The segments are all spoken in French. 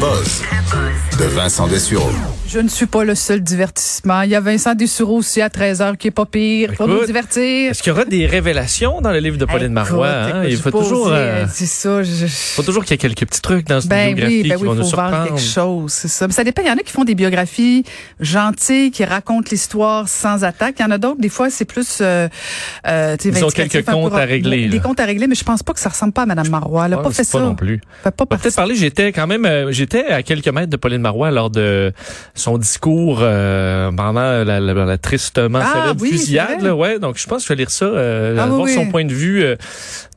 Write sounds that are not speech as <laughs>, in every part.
Buzz de Vincent Dessureau. Je ne suis pas le seul divertissement. Il y a Vincent Dessureau aussi à 13h qui est pas pire pour nous divertir. Est-ce qu'il y aura des révélations dans le livre de Pauline Marois? hein? Écoute, Il faut pas toujours, osé, euh, C'est ça. je- faut toujours qu'il y ait quelques petits trucs dans cette Ben biographie oui, ben qui oui, vont il nous faut voir surprendre. quelque chose, c'est ça. Mais ça dépend. Il y en a qui font des biographies gentilles, qui racontent l'histoire sans attaque. Il y en a d'autres, des fois, c'est plus. Euh, euh, Ils ont quelques comptes à régler, Des là. comptes à régler, mais je pense pas que ça ressemble pas à Mme Marois. Elle a pas c'est fait ça. non plus. Pas peut-être parler, j'étais quand même, j'étais à quelques mètres de Pauline Marois lors de son discours euh, pendant la, la- la tristement Ah, célèbre oui, fusillade. Là, ouais, donc je pense que je vais lire ça, euh, Ah, oui, voir oui. son point de vue euh,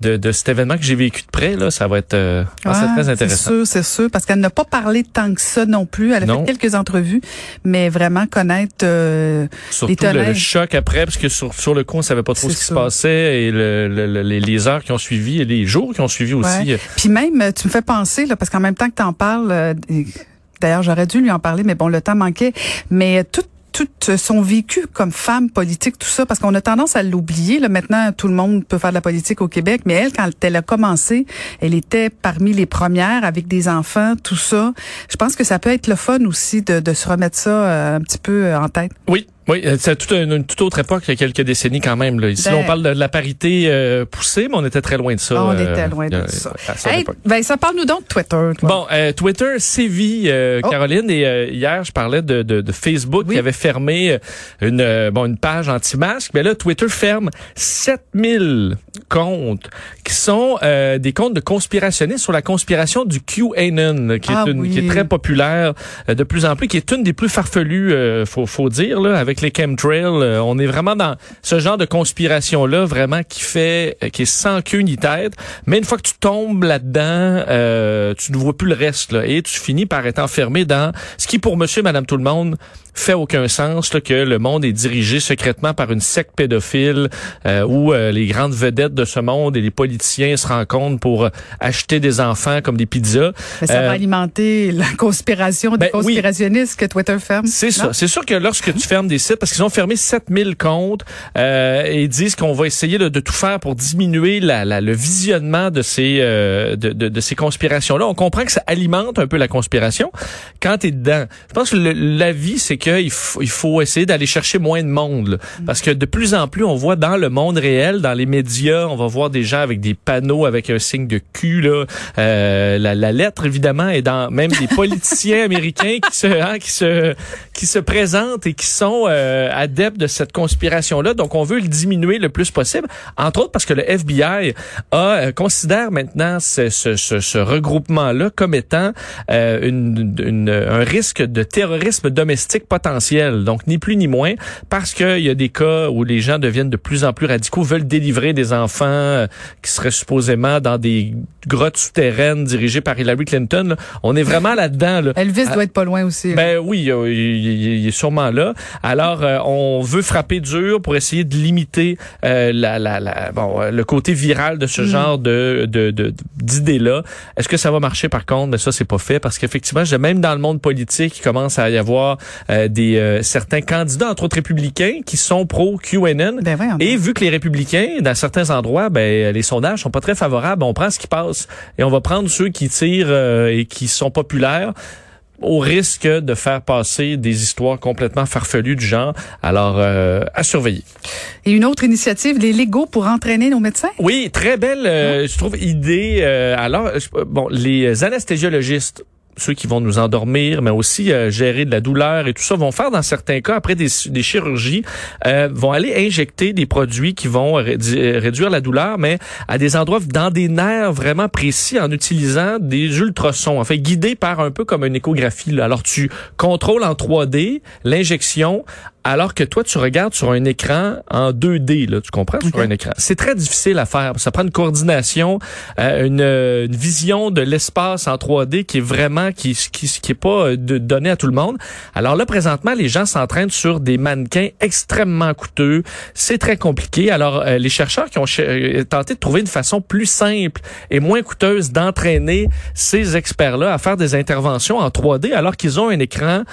de, de cet événement que j'ai vécu de près. Là, ça va être, euh, ah, très intéressant. C'est sûr, c'est sûr, parce qu'elle n'a pas parlé tant que ça non plus. Elle a Non. fait quelques entrevues, mais vraiment connaître euh, Surtout les le, choc après, parce que sur, sur le coup, on savait pas trop ce qui se passait et le, le- le- les, heures qui ont suivi et les jours qui ont suivi aussi. Ouais. Puis même, euh, tu me fais penser, là, parce qu'en même temps que tu en parles, euh, d'ailleurs, j'aurais dû lui en parler, mais bon, le temps manquait. Mais euh, tout tout son vécu comme femme politique, tout ça, parce qu'on a tendance à l'oublier. Là, maintenant, tout le monde peut faire de la politique au Québec, mais elle, quand elle a commencé, elle était parmi les premières avec des enfants, tout ça. Je pense que ça peut être le fun aussi de, de se remettre ça euh, un petit peu euh, en tête. Oui, oui, euh, c'est toute une, une toute autre époque, il y a quelques décennies quand même. Là. Ici, Ben- on parle de, de la parité euh, poussée, mais on était très loin de ça. Ah, on euh, était loin de euh, ça. Hey. Vincent, parle-nous donc de Twitter. toi. Bon, euh, Twitter sévit, euh, Oh. Caroline, et euh, hier, je parlais de, de, de Facebook Oui. qui avait fermé une, bon, une page anti-masque. Mais là, Twitter ferme 7000 comptes qui sont euh, des comptes de conspirationnistes sur la conspiration du QAnon, qui, Ah est, une, oui. qui est très populaire euh, de plus en plus, qui est une des plus farfelues, euh, faut, faut dire, là, avec les chemtrails. euh, on est vraiment dans ce genre de conspiration-là, vraiment qui fait, euh, qui est sans queue ni tête. Mais une fois que tu tombes là-dedans, euh, tu ne vois plus le reste, là, et tu finis par être enfermé dans ce qui, pour monsieur, madame, tout le monde, fait aucun sens, là, que le monde est dirigé secrètement par une secte pédophile, euh, où euh, les grandes vedettes de ce monde et les politiciens se rencontrent pour euh, acheter des enfants comme des pizzas. Mais ça Euh, va alimenter la conspiration des ben oui. conspirationnistes que Twitter ferme. C'est ça. C'est sûr que lorsque tu fermes des sites, parce qu'ils ont fermé 7000 comptes, euh, et ils disent qu'on va essayer de tout faire pour diminuer la, la- le visionnement de ces euh, de, de, de ces conspirations-là. On comprend que ça alimente un peu la conspiration quand tu es dedans. Je pense que le- la vie, c'est qu'il faut, il faut essayer d'aller chercher moins de monde. là. Parce que de plus en plus, on voit dans le monde réel, dans les médias, on va voir des gens avec des panneaux avec un signe de cul. Là. Euh, la, la lettre, évidemment, est dans même des politiciens <laughs> américains qui se, hein, qui se qui se présentent et qui sont euh, adeptes de cette conspiration-là. Donc, on veut le diminuer le plus possible, entre autres parce que le FBI a, euh, considère maintenant ce, ce, ce, ce regroupement-là comme étant euh, une, une- un risque de terrorisme domestique potentiel. Donc, ni plus ni moins, parce qu'il y a des cas où les gens deviennent de plus en plus radicaux, veulent délivrer des enfants euh, qui seraient supposément dans des grottes souterraines dirigées par Hillary Clinton. là. On est vraiment là-dedans. Là. Elvis Ah. doit être pas loin aussi. Ben oui, il, il- il est sûrement là. Alors, euh, on veut frapper dur pour essayer de limiter euh, la, la, la- bon, euh, le côté viral de ce Mm. genre de, de, de- d'idées-là. Est-ce que ça va marcher par contre? Mais ça, c'est pas fait parce qu'effectivement, même dans le monde politique, il commence à y avoir euh, des euh, certains candidats, entre autres républicains, qui sont pro QAnon. Ben Et vu que les républicains, dans certains endroits, ben les sondages sont pas très favorables, on prend ce qui passe et on va prendre ceux qui tirent euh, et qui sont populaires au risque de faire passer des histoires complètement farfelues du genre. Alors, euh, à surveiller. Et une autre initiative, les Legos pour entraîner nos médecins? Oui, très belle, euh, je trouve, idée. euh, alors, bon, les anesthésiologistes ceux qui vont nous endormir, mais aussi euh, gérer de la douleur et tout ça, vont faire dans certains cas, après des, des chirurgies, euh, vont aller injecter des produits qui vont rédu- réduire la douleur, mais à des endroits, dans des nerfs vraiment précis, en utilisant des ultrasons, en fait, guidés par un peu comme une échographie. là. Alors, tu contrôles en 3D l'injection alors que toi, tu regardes sur un écran en 2D, là, tu comprends, sur un écran. C'est très difficile à faire. Ça prend une coordination, euh, une, une, vision de l'espace en 3D qui est vraiment, qui, qui, qui est pas euh, de, donné à tout le monde. Alors là, présentement, les gens s'entraînent sur des mannequins extrêmement coûteux. C'est très compliqué. Alors, euh, les chercheurs qui ont tenté de trouver une façon plus simple et moins coûteuse d'entraîner ces experts-là à faire des interventions en 3D alors qu'ils ont un écran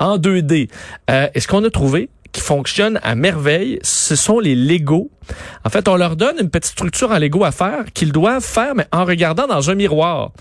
en 2D. Euh, et ce qu'on a trouvé qui fonctionne à merveille, ce sont les Lego. En fait, on leur donne une petite structure en Lego à faire qu'ils doivent faire, mais en regardant dans un miroir.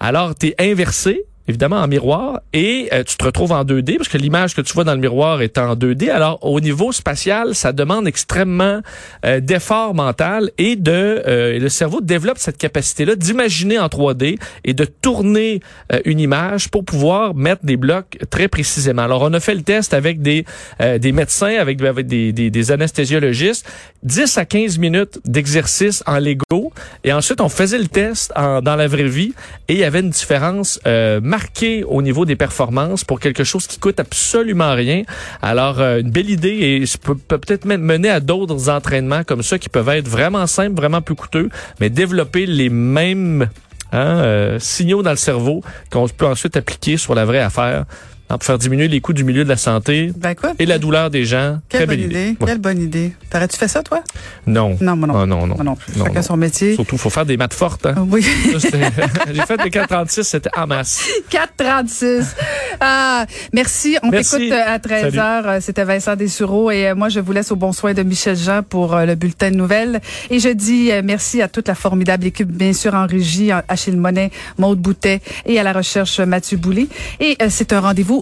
Alors, tu es inversé, évidemment en miroir et euh, tu te retrouves en 2D parce que l'image que tu vois dans le miroir est en 2D. Alors au niveau spatial, ça demande extrêmement euh, d'effort mental et de euh, le cerveau développe cette capacité-là d'imaginer en 3D et de tourner une image pour pouvoir mettre des blocs très précisément. Alors on a fait le test avec des des médecins avec, des, des, des anesthésiologistes, 10 à 15 minutes d'exercice en Lego et ensuite on faisait le test en, dans la vraie vie et il y avait une différence marqué au niveau des performances pour quelque chose qui coûte absolument rien. Alors, euh, une belle idée et peut, peut peut-être mener à d'autres entraînements comme ça qui peuvent être vraiment simples, vraiment peu coûteux, mais développer les mêmes hein, euh, signaux dans le cerveau qu'on peut ensuite appliquer sur la vraie affaire pour faire diminuer les coûts du milieu de la santé ben quoi? et la douleur des gens. Quelle bonne idée. Quelle bonne idée. T'aurais-tu fait ça, toi? Non. Non, moi non. Ah, non, non. Moi non plus. Chacun son métier. Surtout, faut faire des maths fortes. Hein? Oui. <laughs> J'ai fait des 436, c'était en masse. <laughs> 436. Ah, merci. On t'écoute euh, à 13 h euh, C'était Vincent Dessureau et euh, moi, je vous laisse au bon soin de Michel Jean pour le bulletin de nouvelles. Et je dis merci à toute la formidable équipe, bien sûr, en régie, Achille Monet, Maude Boutet et à la recherche Mathieu Boulay. Et c'est un rendez-vous